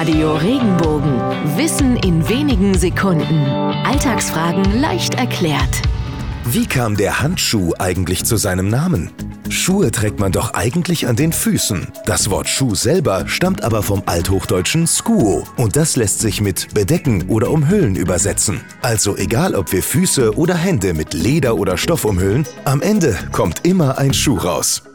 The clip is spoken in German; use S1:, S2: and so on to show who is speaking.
S1: Radio Regenbogen. Wissen in wenigen Sekunden. Alltagsfragen leicht erklärt.
S2: Wie kam der Handschuh eigentlich zu seinem Namen? Schuhe trägt man doch eigentlich an den Füßen. Das Wort Schuh selber stammt aber vom althochdeutschen Skuo und das lässt sich mit bedecken oder umhüllen übersetzen. Also egal ob wir Füße oder Hände mit Leder oder Stoff umhüllen, am Ende kommt immer ein Schuh raus.